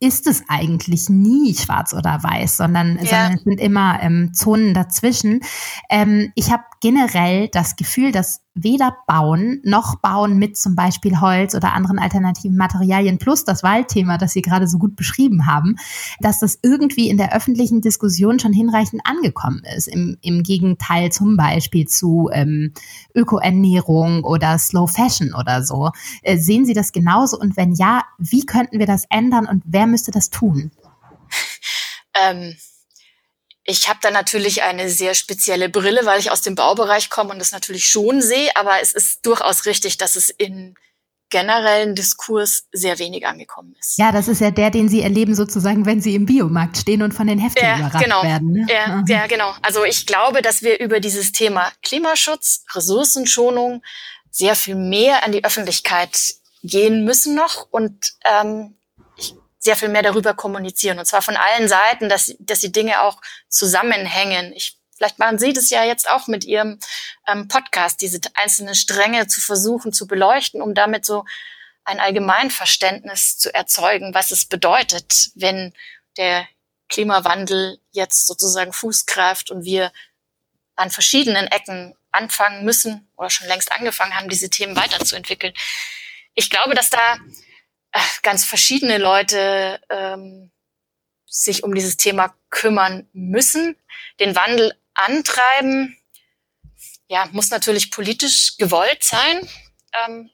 ist es eigentlich nie schwarz oder weiß, sondern, ja. sondern es sind immer ähm, Zonen dazwischen. Ähm, ich habe generell das Gefühl, dass weder Bauen noch Bauen mit zum Beispiel Holz oder anderen alternativen Materialien plus das Waldthema, das Sie gerade so gut beschrieben haben, dass das irgendwie in der öffentlichen Diskussion schon hinreichend angekommen ist. Im, im Gegenteil zum Beispiel zu ähm, Ökoernährung oder Slow Fashion oder so. Äh, sehen Sie das genauso? Und wenn ja, wie könnten wir das ändern und wer müsste das tun? Ähm ich habe da natürlich eine sehr spezielle Brille, weil ich aus dem Baubereich komme und das natürlich schon sehe, aber es ist durchaus richtig, dass es in generellen Diskurs sehr wenig angekommen ist. Ja, das ist ja der, den Sie erleben sozusagen, wenn Sie im Biomarkt stehen und von den Heften ja, überrascht genau. werden. Ne? Ja, ja, genau. Also ich glaube, dass wir über dieses Thema Klimaschutz, Ressourcenschonung sehr viel mehr an die Öffentlichkeit gehen müssen noch und ähm, sehr viel mehr darüber kommunizieren. Und zwar von allen Seiten, dass, dass die Dinge auch zusammenhängen. Ich, vielleicht machen Sie das ja jetzt auch mit Ihrem ähm, Podcast, diese einzelnen Stränge zu versuchen zu beleuchten, um damit so ein Allgemeinverständnis zu erzeugen, was es bedeutet, wenn der Klimawandel jetzt sozusagen Fuß greift und wir an verschiedenen Ecken anfangen müssen oder schon längst angefangen haben, diese Themen weiterzuentwickeln. Ich glaube, dass da ganz verschiedene Leute ähm, sich um dieses Thema kümmern müssen, den Wandel antreiben. Ja, muss natürlich politisch gewollt sein ähm,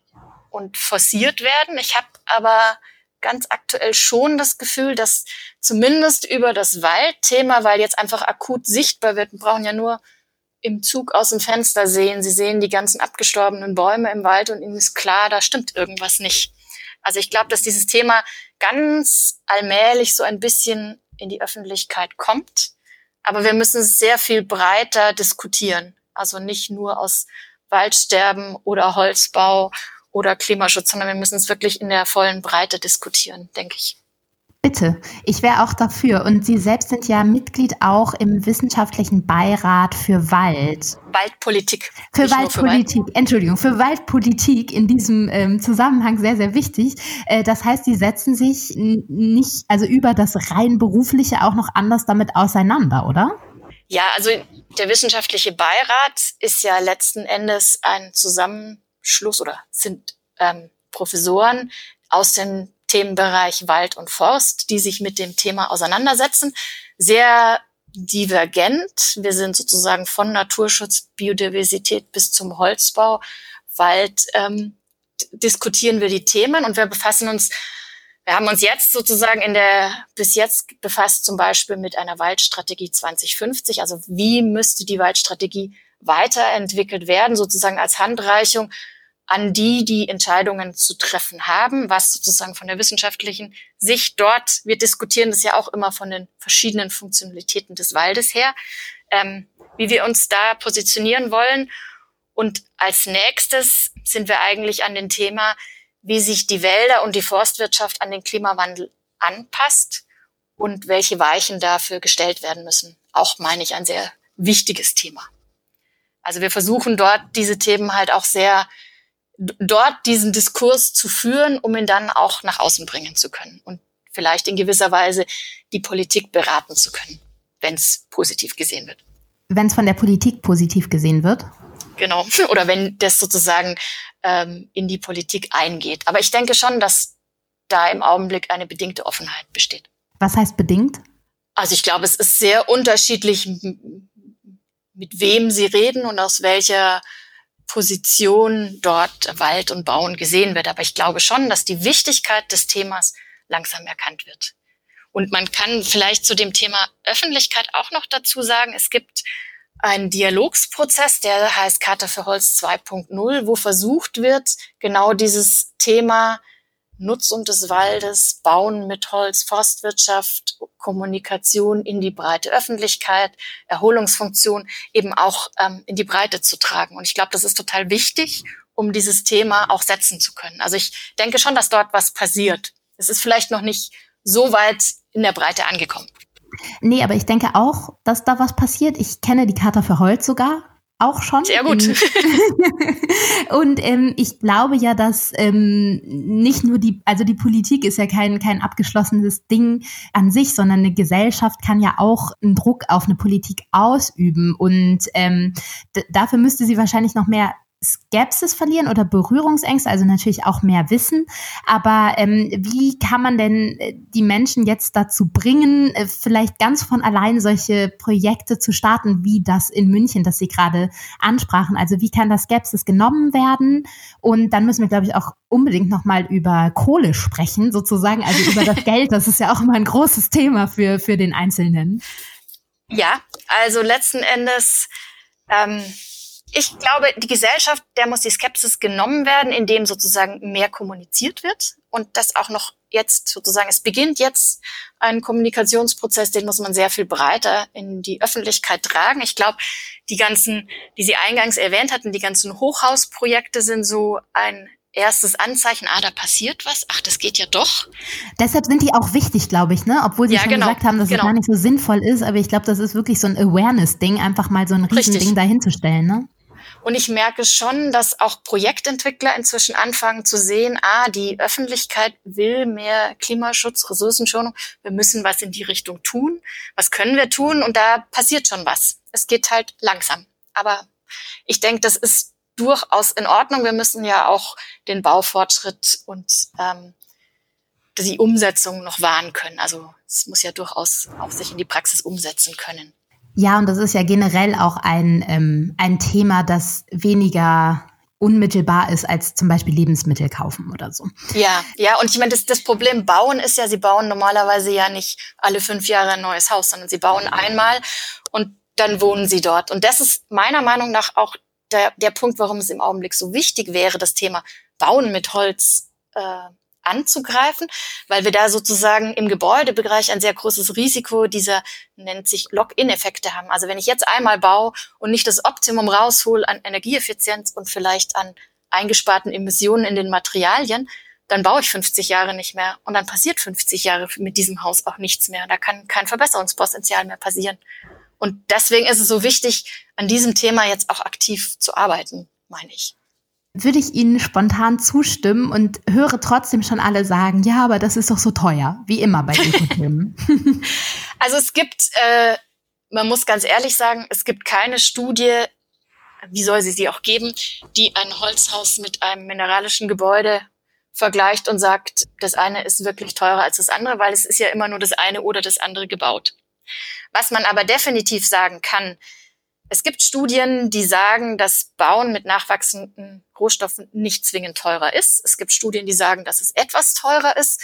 und forciert werden. Ich habe aber ganz aktuell schon das Gefühl, dass zumindest über das Waldthema, weil jetzt einfach akut sichtbar wird, wir brauchen ja nur im Zug aus dem Fenster sehen. Sie sehen die ganzen abgestorbenen Bäume im Wald und ihnen ist klar, da stimmt irgendwas nicht. Also ich glaube, dass dieses Thema ganz allmählich so ein bisschen in die Öffentlichkeit kommt. Aber wir müssen sehr viel breiter diskutieren. Also nicht nur aus Waldsterben oder Holzbau oder Klimaschutz, sondern wir müssen es wirklich in der vollen Breite diskutieren, denke ich. Bitte, ich wäre auch dafür. Und Sie selbst sind ja Mitglied auch im wissenschaftlichen Beirat für Wald. Waldpolitik. Für Waldpolitik, für Wald. Entschuldigung, für Waldpolitik in diesem ähm, Zusammenhang sehr, sehr wichtig. Äh, das heißt, Sie setzen sich nicht, also über das rein berufliche auch noch anders damit auseinander, oder? Ja, also der wissenschaftliche Beirat ist ja letzten Endes ein Zusammenschluss oder sind ähm, Professoren aus den Themenbereich Wald und Forst, die sich mit dem Thema auseinandersetzen. Sehr divergent. Wir sind sozusagen von Naturschutz, Biodiversität bis zum Holzbau, Wald ähm, diskutieren wir die Themen und wir befassen uns, wir haben uns jetzt sozusagen in der, bis jetzt befasst zum Beispiel mit einer Waldstrategie 2050. Also wie müsste die Waldstrategie weiterentwickelt werden, sozusagen als Handreichung an die, die Entscheidungen zu treffen haben, was sozusagen von der wissenschaftlichen Sicht dort, wir diskutieren das ja auch immer von den verschiedenen Funktionalitäten des Waldes her, ähm, wie wir uns da positionieren wollen. Und als nächstes sind wir eigentlich an dem Thema, wie sich die Wälder und die Forstwirtschaft an den Klimawandel anpasst und welche Weichen dafür gestellt werden müssen. Auch meine ich ein sehr wichtiges Thema. Also wir versuchen dort diese Themen halt auch sehr dort diesen Diskurs zu führen, um ihn dann auch nach außen bringen zu können. Und vielleicht in gewisser Weise die Politik beraten zu können, wenn es positiv gesehen wird. Wenn es von der Politik positiv gesehen wird? Genau. Oder wenn das sozusagen ähm, in die Politik eingeht. Aber ich denke schon, dass da im Augenblick eine bedingte Offenheit besteht. Was heißt bedingt? Also ich glaube, es ist sehr unterschiedlich, mit wem Sie reden und aus welcher Position dort Wald und Bauen gesehen wird. Aber ich glaube schon, dass die Wichtigkeit des Themas langsam erkannt wird. Und man kann vielleicht zu dem Thema Öffentlichkeit auch noch dazu sagen, es gibt einen Dialogsprozess, der heißt Charta für Holz 2.0, wo versucht wird, genau dieses Thema Nutzung des Waldes, Bauen mit Holz, Forstwirtschaft, Kommunikation in die breite Öffentlichkeit, Erholungsfunktion eben auch ähm, in die Breite zu tragen. Und ich glaube, das ist total wichtig, um dieses Thema auch setzen zu können. Also ich denke schon, dass dort was passiert. Es ist vielleicht noch nicht so weit in der Breite angekommen. Nee, aber ich denke auch, dass da was passiert. Ich kenne die Charta für Holz sogar auch schon. Sehr gut. und ähm, ich glaube ja, dass ähm, nicht nur die, also die Politik ist ja kein, kein abgeschlossenes Ding an sich, sondern eine Gesellschaft kann ja auch einen Druck auf eine Politik ausüben. Und ähm, dafür müsste sie wahrscheinlich noch mehr Skepsis verlieren oder Berührungsängste, also natürlich auch mehr Wissen. Aber ähm, wie kann man denn äh, die Menschen jetzt dazu bringen, äh, vielleicht ganz von allein solche Projekte zu starten, wie das in München, das Sie gerade ansprachen? Also wie kann das Skepsis genommen werden? Und dann müssen wir, glaube ich, auch unbedingt nochmal über Kohle sprechen, sozusagen, also über das Geld. Das ist ja auch immer ein großes Thema für, für den Einzelnen. Ja, also letzten Endes ähm, ich glaube, die Gesellschaft, der muss die Skepsis genommen werden, indem sozusagen mehr kommuniziert wird und das auch noch jetzt sozusagen, es beginnt jetzt ein Kommunikationsprozess, den muss man sehr viel breiter in die Öffentlichkeit tragen. Ich glaube, die ganzen, die Sie eingangs erwähnt hatten, die ganzen Hochhausprojekte sind so ein erstes Anzeichen, ah, da passiert was, ach, das geht ja doch. Deshalb sind die auch wichtig, glaube ich, ne? Obwohl sie ja, schon genau, gesagt haben, dass genau. es gar nicht so sinnvoll ist, aber ich glaube, das ist wirklich so ein Awareness-Ding, einfach mal so ein Riesending dahinzustellen, ne? Und ich merke schon, dass auch Projektentwickler inzwischen anfangen zu sehen, ah, die Öffentlichkeit will mehr Klimaschutz, Ressourcenschonung. Wir müssen was in die Richtung tun. Was können wir tun? Und da passiert schon was. Es geht halt langsam. Aber ich denke, das ist durchaus in Ordnung. Wir müssen ja auch den Baufortschritt und ähm, die Umsetzung noch wahren können. Also es muss ja durchaus auch sich in die Praxis umsetzen können. Ja, und das ist ja generell auch ein, ähm, ein Thema, das weniger unmittelbar ist als zum Beispiel Lebensmittel kaufen oder so. Ja, ja, und ich meine, das, das Problem bauen ist ja, sie bauen normalerweise ja nicht alle fünf Jahre ein neues Haus, sondern sie bauen einmal und dann wohnen sie dort. Und das ist meiner Meinung nach auch der, der Punkt, warum es im Augenblick so wichtig wäre, das Thema Bauen mit Holz äh, anzugreifen, weil wir da sozusagen im Gebäudebereich ein sehr großes Risiko dieser, nennt sich Lock-in-Effekte haben. Also wenn ich jetzt einmal baue und nicht das Optimum raushol an Energieeffizienz und vielleicht an eingesparten Emissionen in den Materialien, dann baue ich 50 Jahre nicht mehr und dann passiert 50 Jahre mit diesem Haus auch nichts mehr. Da kann kein Verbesserungspotenzial mehr passieren. Und deswegen ist es so wichtig, an diesem Thema jetzt auch aktiv zu arbeiten, meine ich würde ich Ihnen spontan zustimmen und höre trotzdem schon alle sagen, ja, aber das ist doch so teuer, wie immer bei Ökothemen. also es gibt, äh, man muss ganz ehrlich sagen, es gibt keine Studie, wie soll sie sie auch geben, die ein Holzhaus mit einem mineralischen Gebäude vergleicht und sagt, das eine ist wirklich teurer als das andere, weil es ist ja immer nur das eine oder das andere gebaut. Was man aber definitiv sagen kann, es gibt Studien, die sagen, dass Bauen mit nachwachsenden Rohstoffen nicht zwingend teurer ist. Es gibt Studien, die sagen, dass es etwas teurer ist.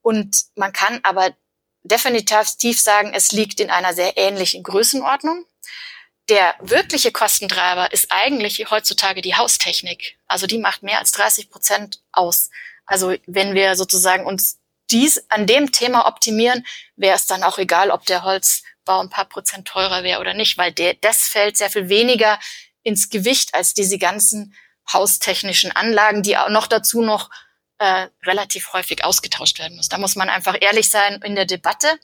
Und man kann aber definitiv sagen, es liegt in einer sehr ähnlichen Größenordnung. Der wirkliche Kostentreiber ist eigentlich heutzutage die Haustechnik. Also die macht mehr als 30 Prozent aus. Also wenn wir sozusagen uns dies an dem Thema optimieren, wäre es dann auch egal, ob der Holz Bau ein paar Prozent teurer wäre oder nicht, weil der, das fällt sehr viel weniger ins Gewicht als diese ganzen haustechnischen Anlagen, die auch noch dazu noch äh, relativ häufig ausgetauscht werden muss. Da muss man einfach ehrlich sein in der Debatte.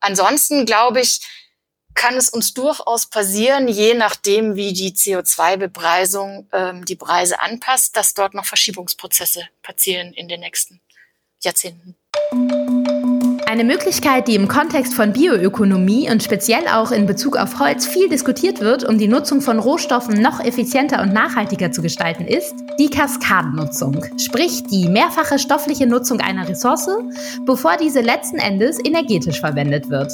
Ansonsten glaube ich, kann es uns durchaus passieren, je nachdem, wie die CO2-Bepreisung ähm, die Preise anpasst, dass dort noch Verschiebungsprozesse passieren in den nächsten Jahrzehnten. Eine Möglichkeit, die im Kontext von Bioökonomie und speziell auch in Bezug auf Holz viel diskutiert wird, um die Nutzung von Rohstoffen noch effizienter und nachhaltiger zu gestalten, ist die Kaskadennutzung, sprich die mehrfache stoffliche Nutzung einer Ressource, bevor diese letzten Endes energetisch verwendet wird.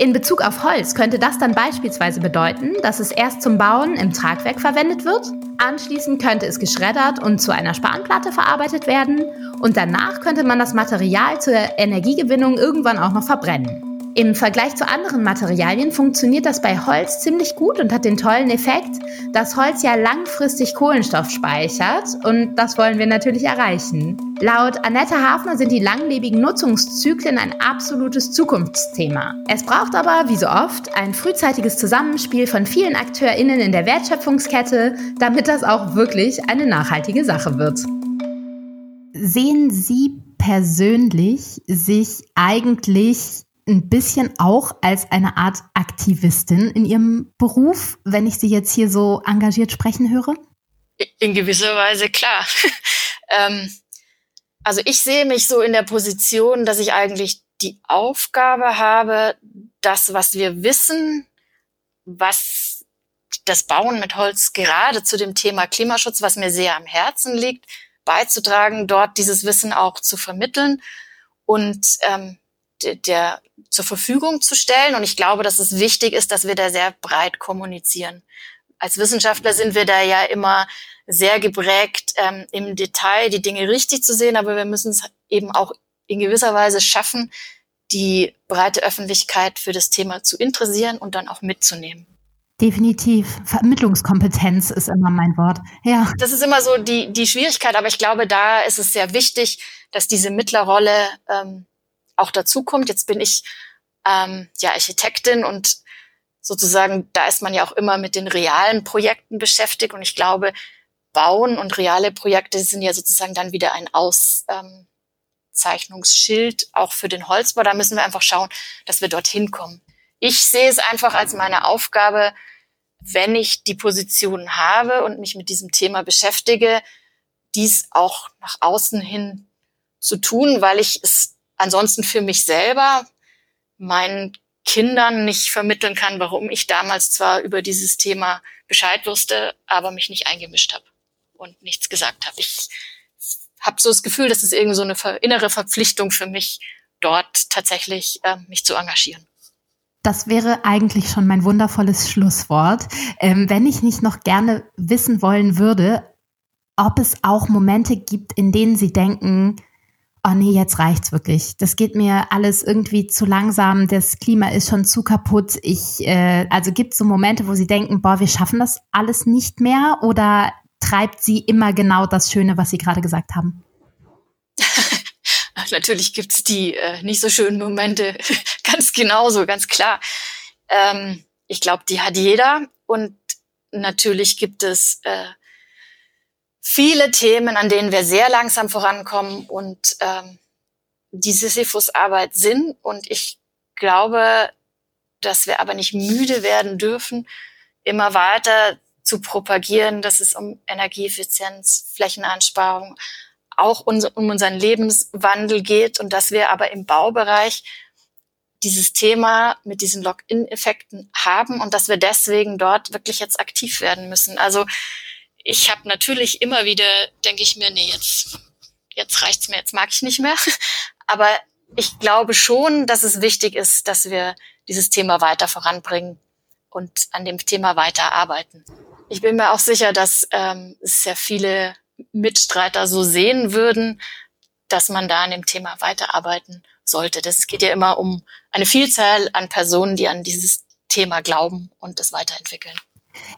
In Bezug auf Holz könnte das dann beispielsweise bedeuten, dass es erst zum Bauen im Tragwerk verwendet wird, anschließend könnte es geschreddert und zu einer Spanplatte verarbeitet werden und danach könnte man das Material zur Energiegewinnung irgendwann auch noch verbrennen. Im Vergleich zu anderen Materialien funktioniert das bei Holz ziemlich gut und hat den tollen Effekt, dass Holz ja langfristig Kohlenstoff speichert und das wollen wir natürlich erreichen. Laut Annette Hafner sind die langlebigen Nutzungszyklen ein absolutes Zukunftsthema. Es braucht aber, wie so oft, ein frühzeitiges Zusammenspiel von vielen AkteurInnen in der Wertschöpfungskette, damit das auch wirklich eine nachhaltige Sache wird. Sehen Sie persönlich sich eigentlich ein bisschen auch als eine Art Aktivistin in ihrem Beruf, wenn ich Sie jetzt hier so engagiert sprechen höre? In gewisser Weise klar. ähm, also ich sehe mich so in der Position, dass ich eigentlich die Aufgabe habe, das, was wir wissen, was das Bauen mit Holz gerade zu dem Thema Klimaschutz, was mir sehr am Herzen liegt, beizutragen, dort dieses Wissen auch zu vermitteln und ähm, der zur Verfügung zu stellen. Und ich glaube, dass es wichtig ist, dass wir da sehr breit kommunizieren. Als Wissenschaftler sind wir da ja immer sehr geprägt, ähm, im Detail die Dinge richtig zu sehen, aber wir müssen es eben auch in gewisser Weise schaffen, die breite Öffentlichkeit für das Thema zu interessieren und dann auch mitzunehmen. Definitiv. Vermittlungskompetenz ist immer mein Wort. Ja. Das ist immer so die, die Schwierigkeit, aber ich glaube, da ist es sehr wichtig, dass diese Mittlerrolle ähm, auch dazu kommt. Jetzt bin ich ähm, ja Architektin und sozusagen, da ist man ja auch immer mit den realen Projekten beschäftigt. Und ich glaube, Bauen und reale Projekte sind ja sozusagen dann wieder ein Auszeichnungsschild auch für den Holzbau. Da müssen wir einfach schauen, dass wir dorthin kommen. Ich sehe es einfach als meine Aufgabe, wenn ich die Position habe und mich mit diesem Thema beschäftige, dies auch nach außen hin zu tun, weil ich es ansonsten für mich selber meinen Kindern nicht vermitteln kann, warum ich damals zwar über dieses Thema Bescheid wusste, aber mich nicht eingemischt habe und nichts gesagt habe. Ich habe so das Gefühl, dass es irgendwie so eine innere Verpflichtung für mich, dort tatsächlich äh, mich zu engagieren. Das wäre eigentlich schon mein wundervolles Schlusswort. Ähm, wenn ich nicht noch gerne wissen wollen würde, ob es auch Momente gibt, in denen Sie denken, oh nee, jetzt reicht's wirklich. Das geht mir alles irgendwie zu langsam, das Klima ist schon zu kaputt. Ich, äh, also gibt es so Momente, wo Sie denken, boah, wir schaffen das alles nicht mehr oder treibt Sie immer genau das Schöne, was Sie gerade gesagt haben? Natürlich gibt's die äh, nicht so schönen Momente, ganz genauso, ganz klar. Ähm, ich glaube, die hat jeder und natürlich gibt es äh, viele Themen, an denen wir sehr langsam vorankommen und ähm, die Sisyphus-Arbeit sind. Und ich glaube, dass wir aber nicht müde werden dürfen, immer weiter zu propagieren, dass es um Energieeffizienz, Flächenansparung, auch um unseren Lebenswandel geht und dass wir aber im Baubereich dieses Thema mit diesen Lock-in-Effekten haben und dass wir deswegen dort wirklich jetzt aktiv werden müssen. Also ich habe natürlich immer wieder, denke ich mir, nee, jetzt, jetzt reicht's mir, jetzt mag ich nicht mehr. Aber ich glaube schon, dass es wichtig ist, dass wir dieses Thema weiter voranbringen und an dem Thema weiter arbeiten. Ich bin mir auch sicher, dass ähm, sehr viele Mitstreiter so sehen würden, dass man da an dem Thema weiterarbeiten sollte. Das geht ja immer um eine Vielzahl an Personen, die an dieses Thema glauben und es weiterentwickeln.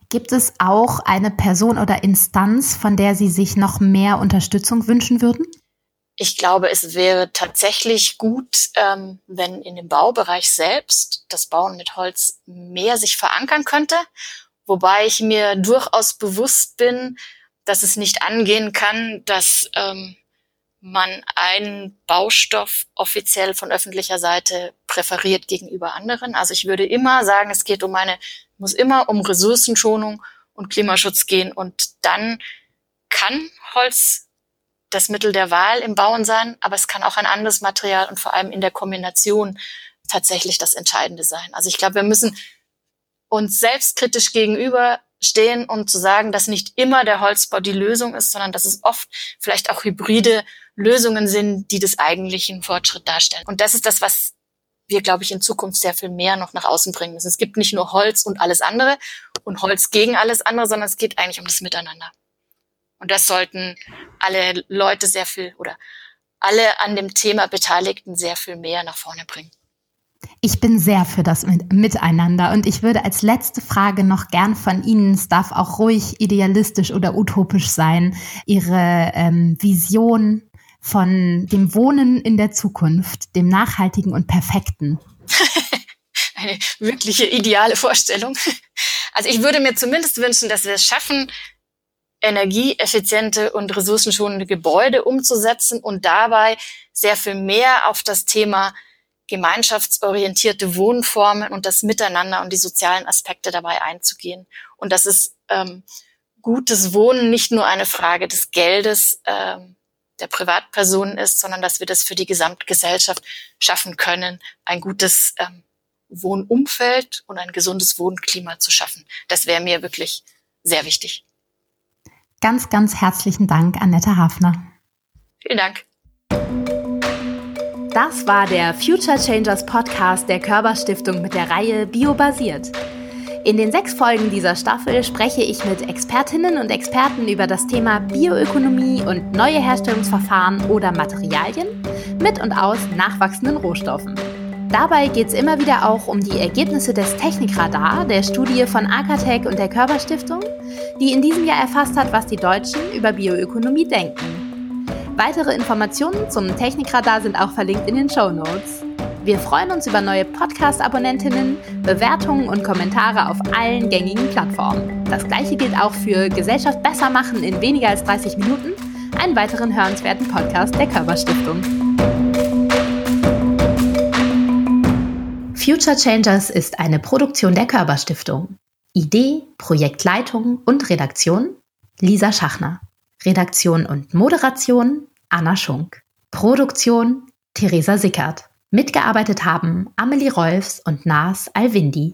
Gibt es auch eine Person oder Instanz, von der Sie sich noch mehr Unterstützung wünschen würden? Ich glaube, es wäre tatsächlich gut, ähm, wenn in dem Baubereich selbst das Bauen mit Holz mehr sich verankern könnte. Wobei ich mir durchaus bewusst bin, dass es nicht angehen kann, dass ähm, man einen Baustoff offiziell von öffentlicher Seite präferiert gegenüber anderen. Also ich würde immer sagen, es geht um eine muss immer um Ressourcenschonung und Klimaschutz gehen. Und dann kann Holz das Mittel der Wahl im Bauen sein, aber es kann auch ein anderes Material und vor allem in der Kombination tatsächlich das Entscheidende sein. Also ich glaube, wir müssen uns selbstkritisch gegenüberstehen, um zu sagen, dass nicht immer der Holzbau die Lösung ist, sondern dass es oft vielleicht auch hybride Lösungen sind, die des eigentlichen Fortschritt darstellen. Und das ist das, was wir, glaube ich, in Zukunft sehr viel mehr noch nach außen bringen müssen. Es gibt nicht nur Holz und alles andere und Holz gegen alles andere, sondern es geht eigentlich um das Miteinander. Und das sollten alle Leute sehr viel oder alle an dem Thema Beteiligten sehr viel mehr nach vorne bringen. Ich bin sehr für das Miteinander und ich würde als letzte Frage noch gern von Ihnen, es darf auch ruhig idealistisch oder utopisch sein, Ihre ähm, Vision von dem Wohnen in der Zukunft, dem nachhaltigen und perfekten. Eine wirkliche ideale Vorstellung. Also ich würde mir zumindest wünschen, dass wir es schaffen, energieeffiziente und ressourcenschonende Gebäude umzusetzen und dabei sehr viel mehr auf das Thema gemeinschaftsorientierte Wohnformen und das Miteinander und die sozialen Aspekte dabei einzugehen. Und das ist ähm, gutes Wohnen nicht nur eine Frage des Geldes ähm, der Privatpersonen ist, sondern dass wir das für die Gesamtgesellschaft schaffen können, ein gutes ähm, Wohnumfeld und ein gesundes Wohnklima zu schaffen. Das wäre mir wirklich sehr wichtig. Ganz, ganz herzlichen Dank, Annette Hafner. Vielen Dank. Das war der Future Changers Podcast der Körperstiftung mit der Reihe Biobasiert. In den sechs Folgen dieser Staffel spreche ich mit Expertinnen und Experten über das Thema Bioökonomie und neue Herstellungsverfahren oder Materialien mit und aus nachwachsenden Rohstoffen. Dabei geht es immer wieder auch um die Ergebnisse des Technikradar, der Studie von Akatech und der Körperstiftung, die in diesem Jahr erfasst hat, was die Deutschen über Bioökonomie denken. Weitere Informationen zum Technikradar sind auch verlinkt in den Show Notes. Wir freuen uns über neue Podcast-Abonnentinnen, Bewertungen und Kommentare auf allen gängigen Plattformen. Das gleiche gilt auch für Gesellschaft besser machen in weniger als 30 Minuten, einen weiteren hörenswerten Podcast der Körperstiftung. Future Changers ist eine Produktion der Körperstiftung. Idee, Projektleitung und Redaktion Lisa Schachner. Redaktion und Moderation Anna Schunk. Produktion Theresa Sickert. Mitgearbeitet haben Amelie Rolfs und Nas Alwindi.